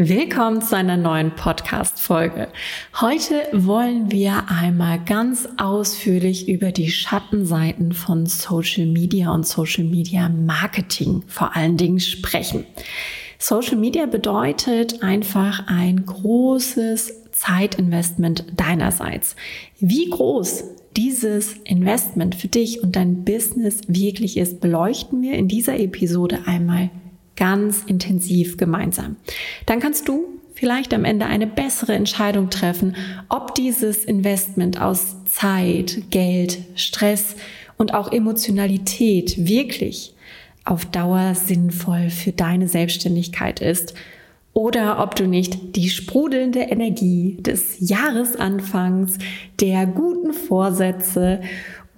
Willkommen zu einer neuen Podcast-Folge. Heute wollen wir einmal ganz ausführlich über die Schattenseiten von Social Media und Social Media Marketing vor allen Dingen sprechen. Social Media bedeutet einfach ein großes Zeitinvestment deinerseits. Wie groß dieses Investment für dich und dein Business wirklich ist, beleuchten wir in dieser Episode einmal ganz intensiv gemeinsam. Dann kannst du vielleicht am Ende eine bessere Entscheidung treffen, ob dieses Investment aus Zeit, Geld, Stress und auch Emotionalität wirklich auf Dauer sinnvoll für deine Selbstständigkeit ist oder ob du nicht die sprudelnde Energie des Jahresanfangs, der guten Vorsätze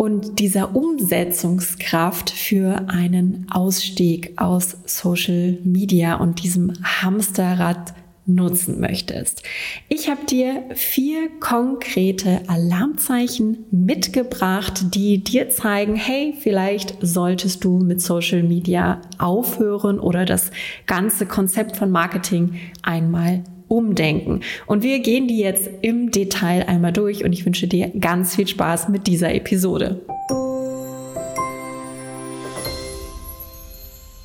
und dieser Umsetzungskraft für einen Ausstieg aus Social Media und diesem Hamsterrad nutzen möchtest. Ich habe dir vier konkrete Alarmzeichen mitgebracht, die dir zeigen, hey, vielleicht solltest du mit Social Media aufhören oder das ganze Konzept von Marketing einmal umdenken. Und wir gehen die jetzt im Detail einmal durch und ich wünsche dir ganz viel Spaß mit dieser Episode.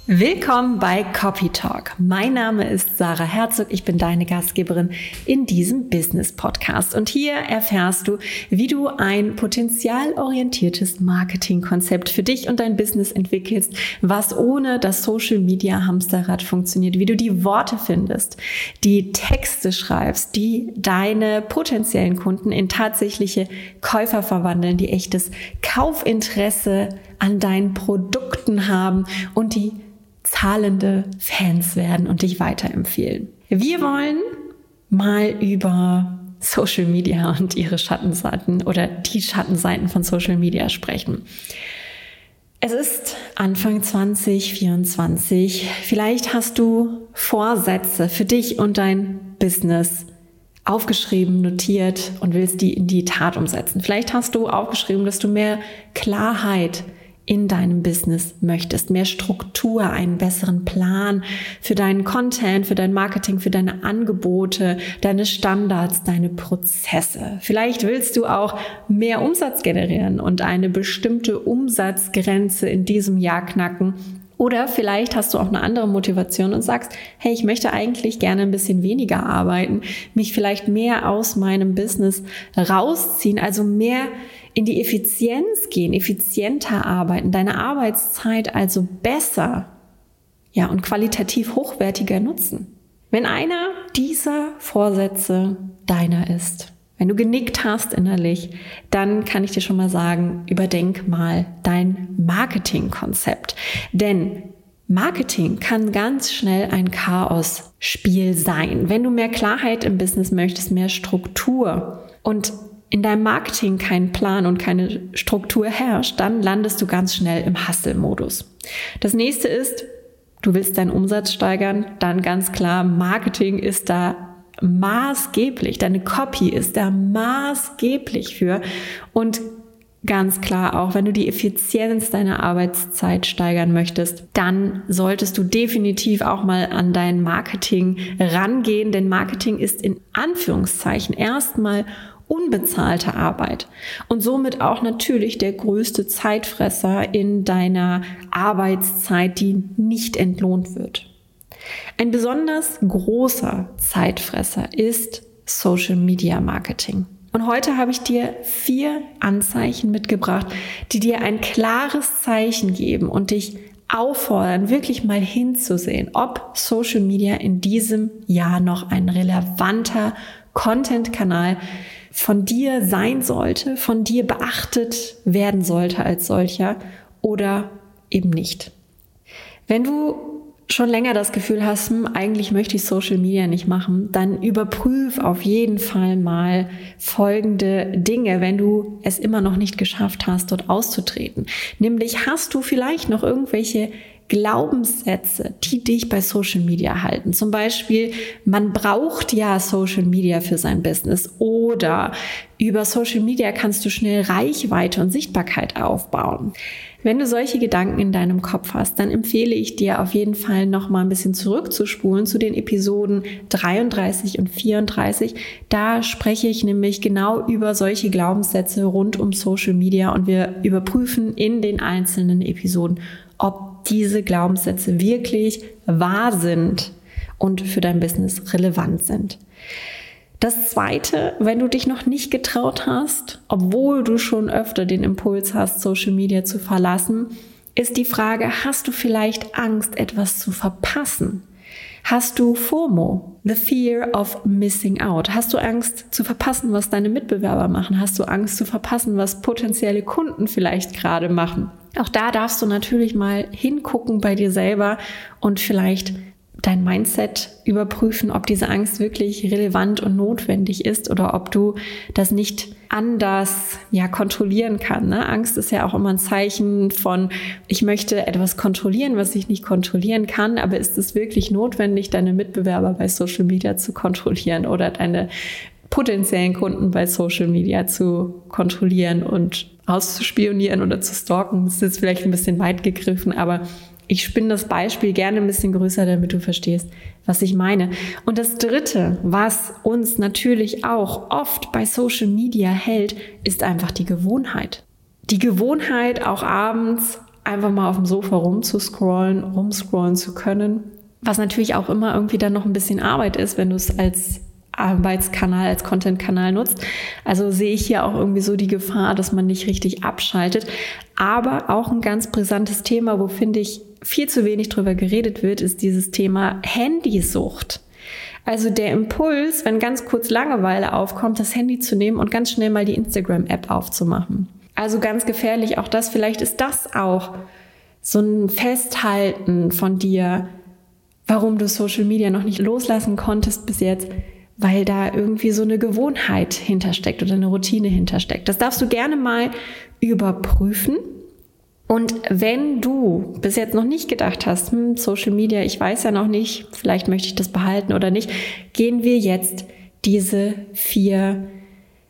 Willkommen bei Copy Talk. Mein Name ist Sarah Herzog. Ich bin deine Gastgeberin in diesem Business Podcast. Und hier erfährst du, wie du ein potenzialorientiertes Marketingkonzept für dich und dein Business entwickelst, was ohne das Social Media Hamsterrad funktioniert, wie du die Worte findest, die Texte schreibst, die deine potenziellen Kunden in tatsächliche Käufer verwandeln, die echtes Kaufinteresse an deinen Produkten haben und die zahlende Fans werden und dich weiterempfehlen. Wir wollen mal über Social Media und ihre Schattenseiten oder die Schattenseiten von Social Media sprechen. Es ist Anfang 2024. Vielleicht hast du Vorsätze für dich und dein Business aufgeschrieben, notiert und willst die in die Tat umsetzen. Vielleicht hast du aufgeschrieben, dass du mehr Klarheit in deinem Business möchtest. Mehr Struktur, einen besseren Plan für deinen Content, für dein Marketing, für deine Angebote, deine Standards, deine Prozesse. Vielleicht willst du auch mehr Umsatz generieren und eine bestimmte Umsatzgrenze in diesem Jahr knacken. Oder vielleicht hast du auch eine andere Motivation und sagst, hey, ich möchte eigentlich gerne ein bisschen weniger arbeiten, mich vielleicht mehr aus meinem Business rausziehen, also mehr in die Effizienz gehen, effizienter arbeiten, deine Arbeitszeit also besser, ja, und qualitativ hochwertiger nutzen. Wenn einer dieser Vorsätze deiner ist, wenn du genickt hast innerlich, dann kann ich dir schon mal sagen, überdenk mal dein Marketingkonzept. Denn Marketing kann ganz schnell ein Chaos-Spiel sein. Wenn du mehr Klarheit im Business möchtest, mehr Struktur und in deinem Marketing kein Plan und keine Struktur herrscht, dann landest du ganz schnell im Hustle-Modus. Das nächste ist, du willst deinen Umsatz steigern, dann ganz klar, Marketing ist da maßgeblich, deine Copy ist da maßgeblich für und Ganz klar, auch wenn du die Effizienz deiner Arbeitszeit steigern möchtest, dann solltest du definitiv auch mal an dein Marketing rangehen, denn Marketing ist in Anführungszeichen erstmal unbezahlte Arbeit und somit auch natürlich der größte Zeitfresser in deiner Arbeitszeit, die nicht entlohnt wird. Ein besonders großer Zeitfresser ist Social Media Marketing. Und heute habe ich dir vier Anzeichen mitgebracht, die dir ein klares Zeichen geben und dich auffordern, wirklich mal hinzusehen, ob Social Media in diesem Jahr noch ein relevanter Content-Kanal von dir sein sollte, von dir beachtet werden sollte als solcher oder eben nicht. Wenn du schon länger das Gefühl hast, hm, eigentlich möchte ich Social Media nicht machen, dann überprüf auf jeden Fall mal folgende Dinge, wenn du es immer noch nicht geschafft hast, dort auszutreten. Nämlich hast du vielleicht noch irgendwelche Glaubenssätze, die dich bei Social Media halten. Zum Beispiel, man braucht ja Social Media für sein Business oder über Social Media kannst du schnell Reichweite und Sichtbarkeit aufbauen. Wenn du solche Gedanken in deinem Kopf hast, dann empfehle ich dir auf jeden Fall noch mal ein bisschen zurückzuspulen zu den Episoden 33 und 34. Da spreche ich nämlich genau über solche Glaubenssätze rund um Social Media und wir überprüfen in den einzelnen Episoden, ob diese Glaubenssätze wirklich wahr sind und für dein Business relevant sind. Das zweite, wenn du dich noch nicht getraut hast, obwohl du schon öfter den Impuls hast, Social Media zu verlassen, ist die Frage, hast du vielleicht Angst, etwas zu verpassen? Hast du FOMO, the fear of missing out? Hast du Angst zu verpassen, was deine Mitbewerber machen? Hast du Angst zu verpassen, was potenzielle Kunden vielleicht gerade machen? Auch da darfst du natürlich mal hingucken bei dir selber und vielleicht dein Mindset überprüfen, ob diese Angst wirklich relevant und notwendig ist oder ob du das nicht anders ja kontrollieren kann. Ne? Angst ist ja auch immer ein Zeichen von, ich möchte etwas kontrollieren, was ich nicht kontrollieren kann, aber ist es wirklich notwendig, deine Mitbewerber bei Social Media zu kontrollieren oder deine potenziellen Kunden bei Social Media zu kontrollieren und auszuspionieren oder zu stalken? Das ist jetzt vielleicht ein bisschen weit gegriffen, aber ich spinne das Beispiel gerne ein bisschen größer, damit du verstehst, was ich meine. Und das Dritte, was uns natürlich auch oft bei Social Media hält, ist einfach die Gewohnheit. Die Gewohnheit, auch abends einfach mal auf dem Sofa rumzuscrollen, rumscrollen zu können, was natürlich auch immer irgendwie dann noch ein bisschen Arbeit ist, wenn du es als Arbeitskanal, als Content-Kanal nutzt. Also sehe ich hier auch irgendwie so die Gefahr, dass man nicht richtig abschaltet. Aber auch ein ganz brisantes Thema, wo finde ich viel zu wenig drüber geredet wird, ist dieses Thema Handysucht. Also der Impuls, wenn ganz kurz Langeweile aufkommt, das Handy zu nehmen und ganz schnell mal die Instagram-App aufzumachen. Also ganz gefährlich, auch das, vielleicht ist das auch so ein Festhalten von dir, warum du Social Media noch nicht loslassen konntest bis jetzt, weil da irgendwie so eine Gewohnheit hintersteckt oder eine Routine hintersteckt. Das darfst du gerne mal überprüfen und wenn du bis jetzt noch nicht gedacht hast, hm, Social Media, ich weiß ja noch nicht, vielleicht möchte ich das behalten oder nicht, gehen wir jetzt diese vier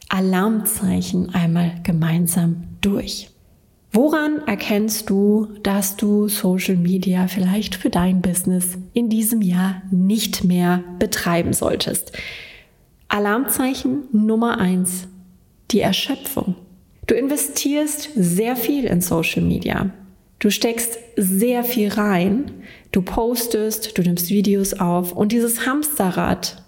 Alarmzeichen einmal gemeinsam durch. Woran erkennst du, dass du Social Media vielleicht für dein Business in diesem Jahr nicht mehr betreiben solltest? Alarmzeichen Nummer eins: die Erschöpfung. Du investierst sehr viel in Social Media. Du steckst sehr viel rein. Du postest, du nimmst Videos auf und dieses Hamsterrad,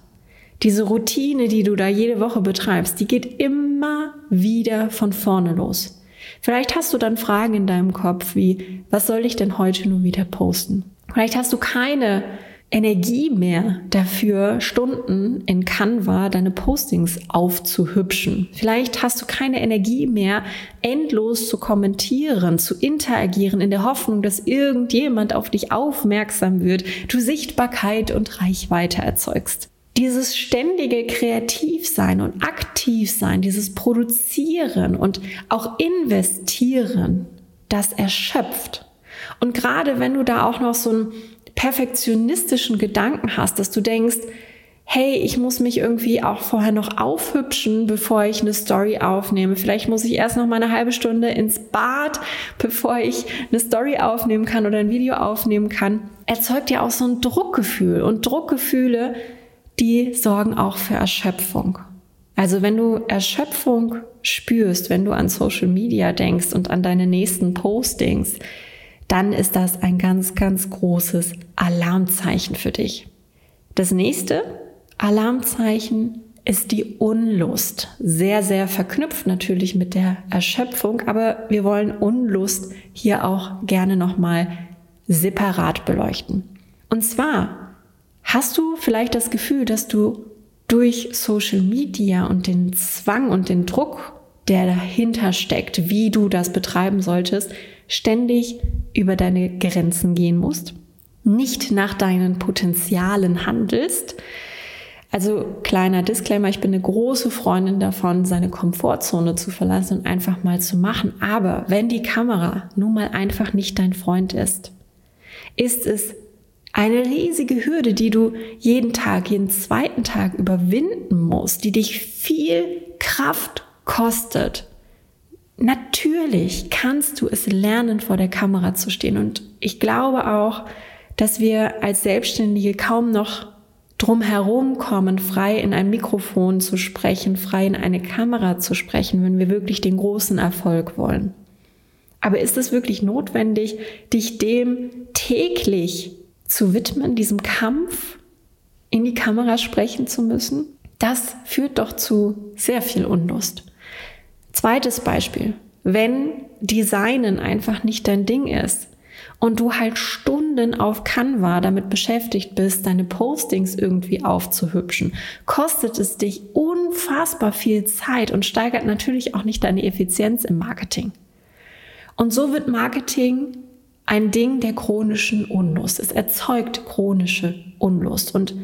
diese Routine, die du da jede Woche betreibst, die geht immer wieder von vorne los. Vielleicht hast du dann Fragen in deinem Kopf wie, was soll ich denn heute nur wieder posten? Vielleicht hast du keine Energie mehr dafür, Stunden in Canva deine Postings aufzuhübschen. Vielleicht hast du keine Energie mehr, endlos zu kommentieren, zu interagieren, in der Hoffnung, dass irgendjemand auf dich aufmerksam wird, du Sichtbarkeit und Reichweite erzeugst. Dieses ständige Kreativsein und Aktivsein, dieses Produzieren und auch Investieren, das erschöpft. Und gerade wenn du da auch noch so ein perfektionistischen Gedanken hast, dass du denkst, hey, ich muss mich irgendwie auch vorher noch aufhübschen, bevor ich eine Story aufnehme. Vielleicht muss ich erst noch mal eine halbe Stunde ins Bad, bevor ich eine Story aufnehmen kann oder ein Video aufnehmen kann. Erzeugt ja auch so ein Druckgefühl. Und Druckgefühle, die sorgen auch für Erschöpfung. Also wenn du Erschöpfung spürst, wenn du an Social Media denkst und an deine nächsten Postings, dann ist das ein ganz, ganz großes Alarmzeichen für dich. Das nächste Alarmzeichen ist die Unlust. Sehr, sehr verknüpft natürlich mit der Erschöpfung, aber wir wollen Unlust hier auch gerne nochmal separat beleuchten. Und zwar hast du vielleicht das Gefühl, dass du durch Social Media und den Zwang und den Druck, der dahinter steckt, wie du das betreiben solltest, ständig über deine Grenzen gehen musst, nicht nach deinen Potenzialen handelst. Also kleiner Disclaimer, ich bin eine große Freundin davon, seine Komfortzone zu verlassen und einfach mal zu machen. Aber wenn die Kamera nun mal einfach nicht dein Freund ist, ist es eine riesige Hürde, die du jeden Tag, jeden zweiten Tag überwinden musst, die dich viel Kraft kostet. Natürlich kannst du es lernen, vor der Kamera zu stehen. Und ich glaube auch, dass wir als Selbstständige kaum noch drum herum kommen, frei in ein Mikrofon zu sprechen, frei in eine Kamera zu sprechen, wenn wir wirklich den großen Erfolg wollen. Aber ist es wirklich notwendig, dich dem täglich zu widmen, diesem Kampf in die Kamera sprechen zu müssen? Das führt doch zu sehr viel Unlust. Zweites Beispiel. Wenn Designen einfach nicht dein Ding ist, und du halt Stunden auf Canva damit beschäftigt bist, deine Postings irgendwie aufzuhübschen, kostet es dich unfassbar viel Zeit und steigert natürlich auch nicht deine Effizienz im Marketing. Und so wird Marketing ein Ding der chronischen Unlust. Es erzeugt chronische Unlust. Und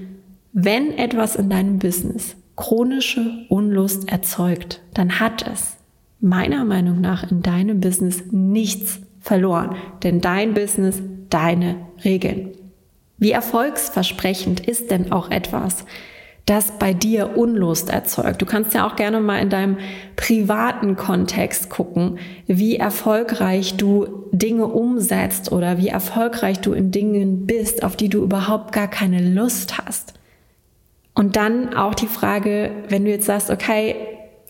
wenn etwas in deinem Business chronische Unlust erzeugt, dann hat es meiner Meinung nach in deinem Business nichts verloren, denn dein Business, deine Regeln. Wie erfolgsversprechend ist denn auch etwas, das bei dir Unlust erzeugt? Du kannst ja auch gerne mal in deinem privaten Kontext gucken, wie erfolgreich du Dinge umsetzt oder wie erfolgreich du in Dingen bist, auf die du überhaupt gar keine Lust hast. Und dann auch die Frage, wenn du jetzt sagst, okay,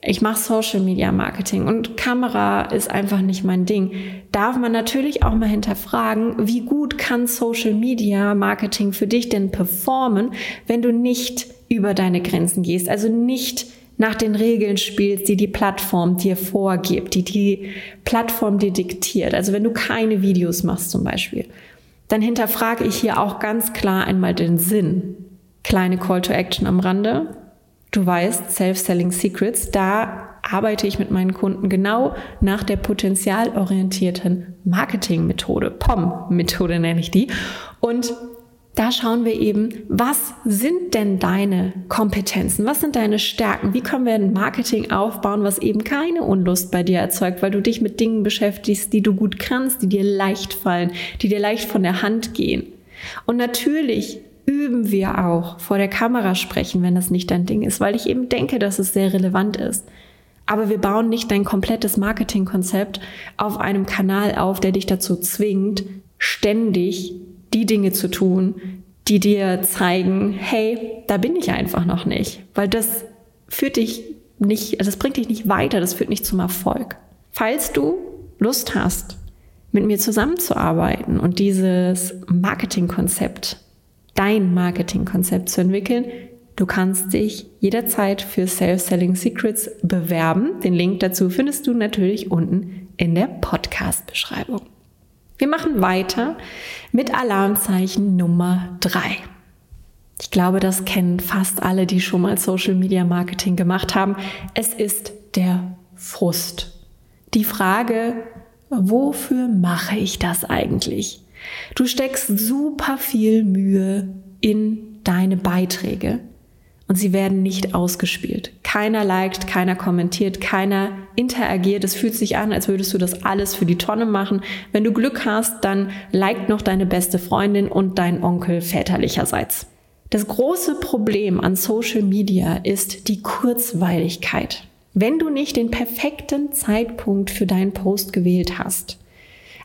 ich mache Social Media Marketing und Kamera ist einfach nicht mein Ding, darf man natürlich auch mal hinterfragen, wie gut kann Social Media Marketing für dich denn performen, wenn du nicht über deine Grenzen gehst, also nicht nach den Regeln spielst, die die Plattform dir vorgibt, die die Plattform dir diktiert. Also wenn du keine Videos machst zum Beispiel, dann hinterfrage ich hier auch ganz klar einmal den Sinn. Kleine Call to Action am Rande. Du weißt, Self-Selling Secrets, da arbeite ich mit meinen Kunden genau nach der potenzialorientierten Marketing-Methode. POM-Methode nenne ich die. Und da schauen wir eben, was sind denn deine Kompetenzen? Was sind deine Stärken? Wie können wir ein Marketing aufbauen, was eben keine Unlust bei dir erzeugt, weil du dich mit Dingen beschäftigst, die du gut kannst, die dir leicht fallen, die dir leicht von der Hand gehen. Und natürlich üben wir auch vor der Kamera sprechen, wenn das nicht dein Ding ist, weil ich eben denke, dass es sehr relevant ist. Aber wir bauen nicht dein komplettes Marketingkonzept auf einem Kanal auf, der dich dazu zwingt, ständig die Dinge zu tun, die dir zeigen, hey, da bin ich einfach noch nicht, weil das führt dich nicht, also das bringt dich nicht weiter, das führt nicht zum Erfolg. Falls du Lust hast, mit mir zusammenzuarbeiten und dieses Marketingkonzept dein Marketingkonzept zu entwickeln. Du kannst dich jederzeit für Self-Selling Secrets bewerben. Den Link dazu findest du natürlich unten in der Podcast-Beschreibung. Wir machen weiter mit Alarmzeichen Nummer drei. Ich glaube, das kennen fast alle, die schon mal Social Media Marketing gemacht haben. Es ist der Frust. Die Frage, wofür mache ich das eigentlich? Du steckst super viel Mühe in deine Beiträge und sie werden nicht ausgespielt. Keiner liked, keiner kommentiert, keiner interagiert. Es fühlt sich an, als würdest du das alles für die Tonne machen. Wenn du Glück hast, dann liked noch deine beste Freundin und dein Onkel väterlicherseits. Das große Problem an Social Media ist die Kurzweiligkeit. Wenn du nicht den perfekten Zeitpunkt für deinen Post gewählt hast,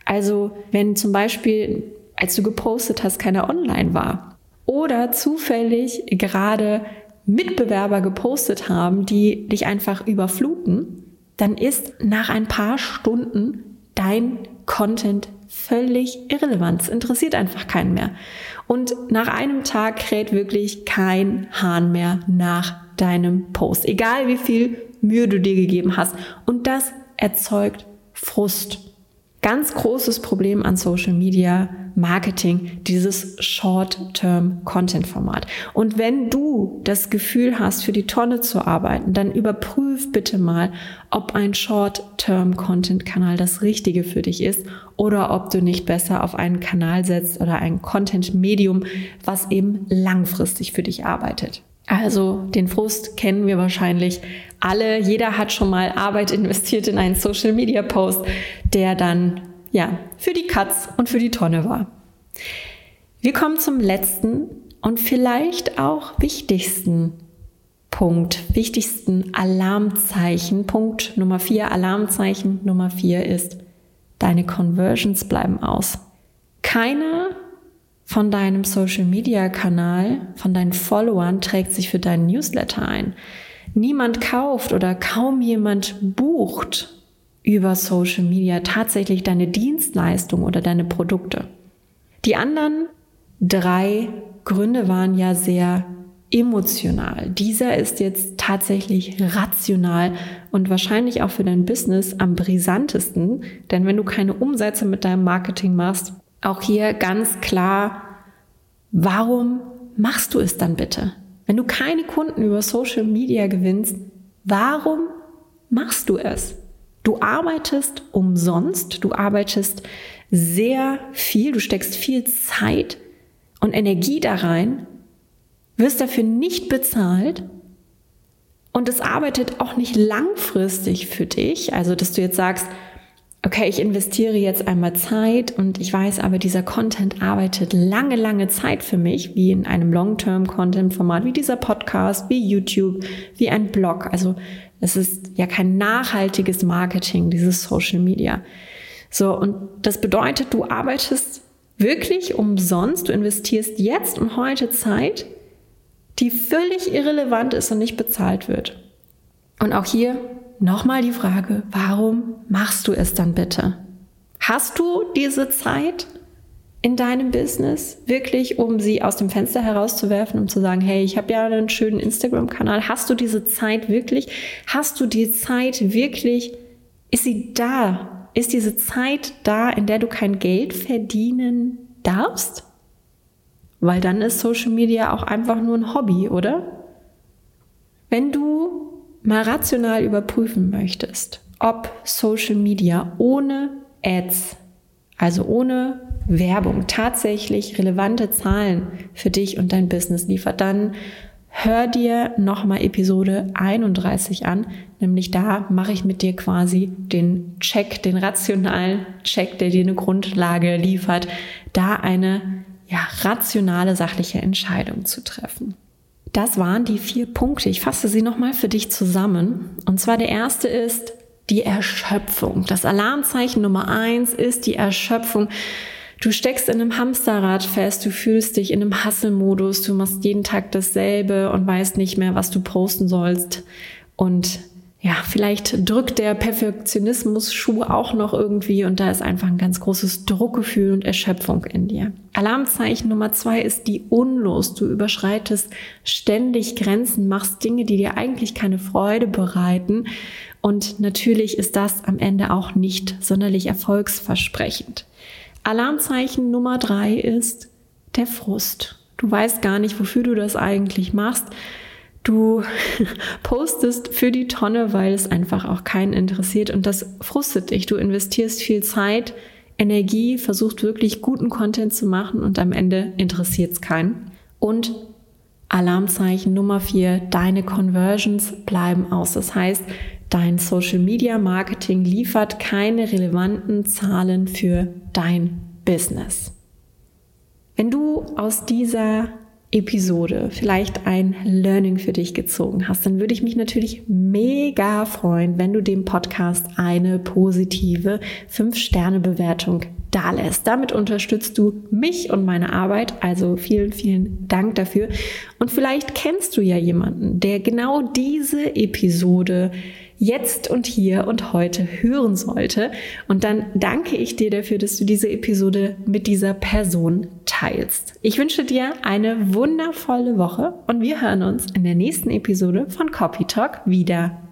also wenn zum Beispiel, als du gepostet hast, keiner online war oder zufällig gerade Mitbewerber gepostet haben, die dich einfach überfluten, dann ist nach ein paar Stunden dein Content völlig irrelevant. Es interessiert einfach keinen mehr. Und nach einem Tag kräht wirklich kein Hahn mehr nach deinem Post. Egal wie viel Mühe du dir gegeben hast. Und das erzeugt Frust ganz großes Problem an Social Media Marketing, dieses Short-Term-Content-Format. Und wenn du das Gefühl hast, für die Tonne zu arbeiten, dann überprüf bitte mal, ob ein Short-Term-Content-Kanal das Richtige für dich ist oder ob du nicht besser auf einen Kanal setzt oder ein Content-Medium, was eben langfristig für dich arbeitet. Also den Frust kennen wir wahrscheinlich alle. Jeder hat schon mal Arbeit investiert in einen Social Media Post, der dann ja für die Katz und für die Tonne war. Wir kommen zum letzten und vielleicht auch wichtigsten Punkt, wichtigsten Alarmzeichen. Punkt Nummer vier, Alarmzeichen Nummer vier ist, deine Conversions bleiben aus. Keiner von deinem Social Media Kanal, von deinen Followern trägt sich für deinen Newsletter ein. Niemand kauft oder kaum jemand bucht über Social Media tatsächlich deine Dienstleistung oder deine Produkte. Die anderen drei Gründe waren ja sehr emotional. Dieser ist jetzt tatsächlich rational und wahrscheinlich auch für dein Business am brisantesten, denn wenn du keine Umsätze mit deinem Marketing machst, auch hier ganz klar, warum machst du es dann bitte? Wenn du keine Kunden über Social Media gewinnst, warum machst du es? Du arbeitest umsonst, du arbeitest sehr viel, du steckst viel Zeit und Energie da rein, wirst dafür nicht bezahlt und es arbeitet auch nicht langfristig für dich. Also, dass du jetzt sagst, okay, ich investiere jetzt einmal Zeit und ich weiß aber, dieser Content arbeitet lange, lange Zeit für mich, wie in einem Long-Term-Content-Format, wie dieser Podcast, wie YouTube, wie ein Blog. Also es ist ja kein nachhaltiges Marketing, dieses Social Media. So, und das bedeutet, du arbeitest wirklich umsonst, du investierst jetzt und heute Zeit, die völlig irrelevant ist und nicht bezahlt wird. Und auch hier nochmal die Frage, warum machst du es dann bitte? Hast du diese Zeit in deinem Business wirklich, um sie aus dem Fenster herauszuwerfen, um zu sagen, hey, ich habe ja einen schönen Instagram-Kanal. Hast du diese Zeit wirklich? Hast du die Zeit wirklich? Ist sie da? Ist diese Zeit da, in der du kein Geld verdienen darfst? Weil dann ist Social Media auch einfach nur ein Hobby, oder? Wenn du mal rational überprüfen möchtest, ob Social Media ohne Ads, also ohne Werbung, tatsächlich relevante Zahlen für dich und dein Business liefert, dann hör dir nochmal Episode 31 an. Nämlich da mache ich mit dir quasi den Check, den rationalen Check, der dir eine Grundlage liefert, da eine ja, rationale, sachliche Entscheidung zu treffen. Das waren die vier Punkte. Ich fasse sie nochmal für dich zusammen. Und zwar der erste ist die Erschöpfung. Das Alarmzeichen Nummer eins ist die Erschöpfung. Du steckst in einem Hamsterrad fest, du fühlst dich in einem Hasselmodus, du machst jeden Tag dasselbe und weißt nicht mehr, was du posten sollst. Und ja, vielleicht drückt der Perfektionismus-Schuh auch noch irgendwie und da ist einfach ein ganz großes Druckgefühl und Erschöpfung in dir. Alarmzeichen Nummer zwei ist die Unlust. Du überschreitest ständig Grenzen, machst Dinge, die dir eigentlich keine Freude bereiten und natürlich ist das am Ende auch nicht sonderlich erfolgsversprechend. Alarmzeichen Nummer drei ist der Frust. Du weißt gar nicht, wofür du das eigentlich machst Du postest für die Tonne, weil es einfach auch keinen interessiert und das frustet dich. Du investierst viel Zeit, Energie, versuchst wirklich guten Content zu machen und am Ende interessiert es keinen. Und Alarmzeichen Nummer vier, deine Conversions bleiben aus. Das heißt, dein Social Media Marketing liefert keine relevanten Zahlen für dein Business. Wenn du aus dieser Episode vielleicht ein Learning für dich gezogen hast, dann würde ich mich natürlich mega freuen, wenn du dem Podcast eine positive 5-Sterne-Bewertung dalässt. Damit unterstützt du mich und meine Arbeit, also vielen, vielen Dank dafür. Und vielleicht kennst du ja jemanden, der genau diese Episode jetzt und hier und heute hören sollte. Und dann danke ich dir dafür, dass du diese Episode mit dieser Person teilst. Ich wünsche dir eine wundervolle Woche und wir hören uns in der nächsten Episode von Copy Talk wieder.